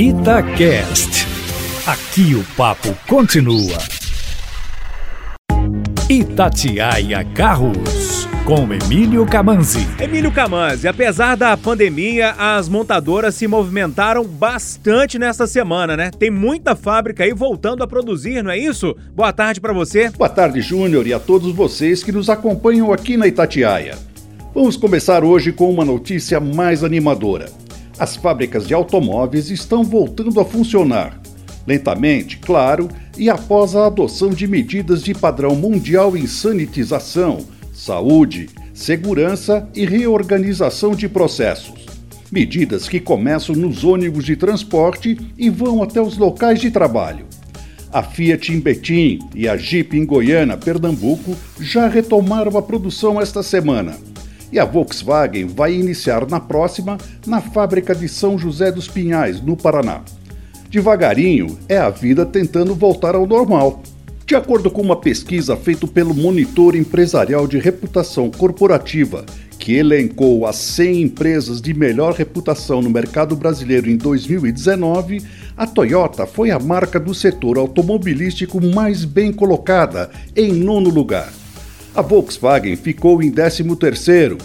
Itacast. Aqui o papo continua. Itatiaia Carros, com Emílio Camanzi. Emílio Camanzi, apesar da pandemia, as montadoras se movimentaram bastante nesta semana, né? Tem muita fábrica aí voltando a produzir, não é isso? Boa tarde para você. Boa tarde, Júnior, e a todos vocês que nos acompanham aqui na Itatiaia. Vamos começar hoje com uma notícia mais animadora. As fábricas de automóveis estão voltando a funcionar. Lentamente, claro, e após a adoção de medidas de padrão mundial em sanitização, saúde, segurança e reorganização de processos. Medidas que começam nos ônibus de transporte e vão até os locais de trabalho. A Fiat em Betim e a Jeep em Goiânia, Pernambuco, já retomaram a produção esta semana e a Volkswagen vai iniciar na próxima na fábrica de São José dos Pinhais, no Paraná. Devagarinho é a vida tentando voltar ao normal. De acordo com uma pesquisa feita pelo Monitor Empresarial de Reputação Corporativa, que elencou as 100 empresas de melhor reputação no mercado brasileiro em 2019, a Toyota foi a marca do setor automobilístico mais bem colocada, em nono lugar. A Volkswagen ficou em 13º,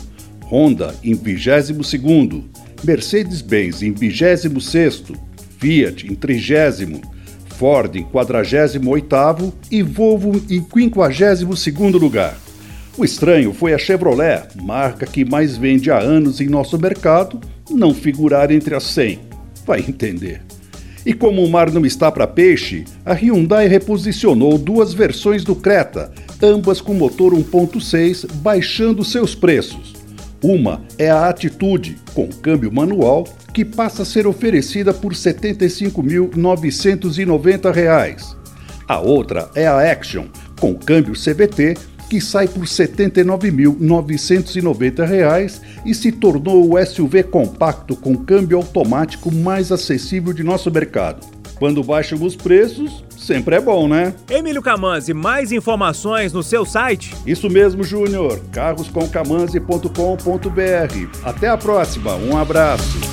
Honda em 22º, Mercedes-Benz em 26º, Fiat em 30º, Ford em 48º e Volvo em 52º lugar. O estranho foi a Chevrolet, marca que mais vende há anos em nosso mercado, não figurar entre as 100. Vai entender. E como o mar não está para peixe, a Hyundai reposicionou duas versões do Creta, ambas com motor 1.6, baixando seus preços. Uma é a Atitude, com câmbio manual, que passa a ser oferecida por R$ 75.990. A outra é a Action, com câmbio CVT, que sai por R$ 79.990 e se tornou o SUV compacto com câmbio automático mais acessível de nosso mercado. Quando baixam os preços, sempre é bom, né? Emílio Camanzi, mais informações no seu site? Isso mesmo, Júnior. carroscomcamanzi.com.br. Até a próxima. Um abraço.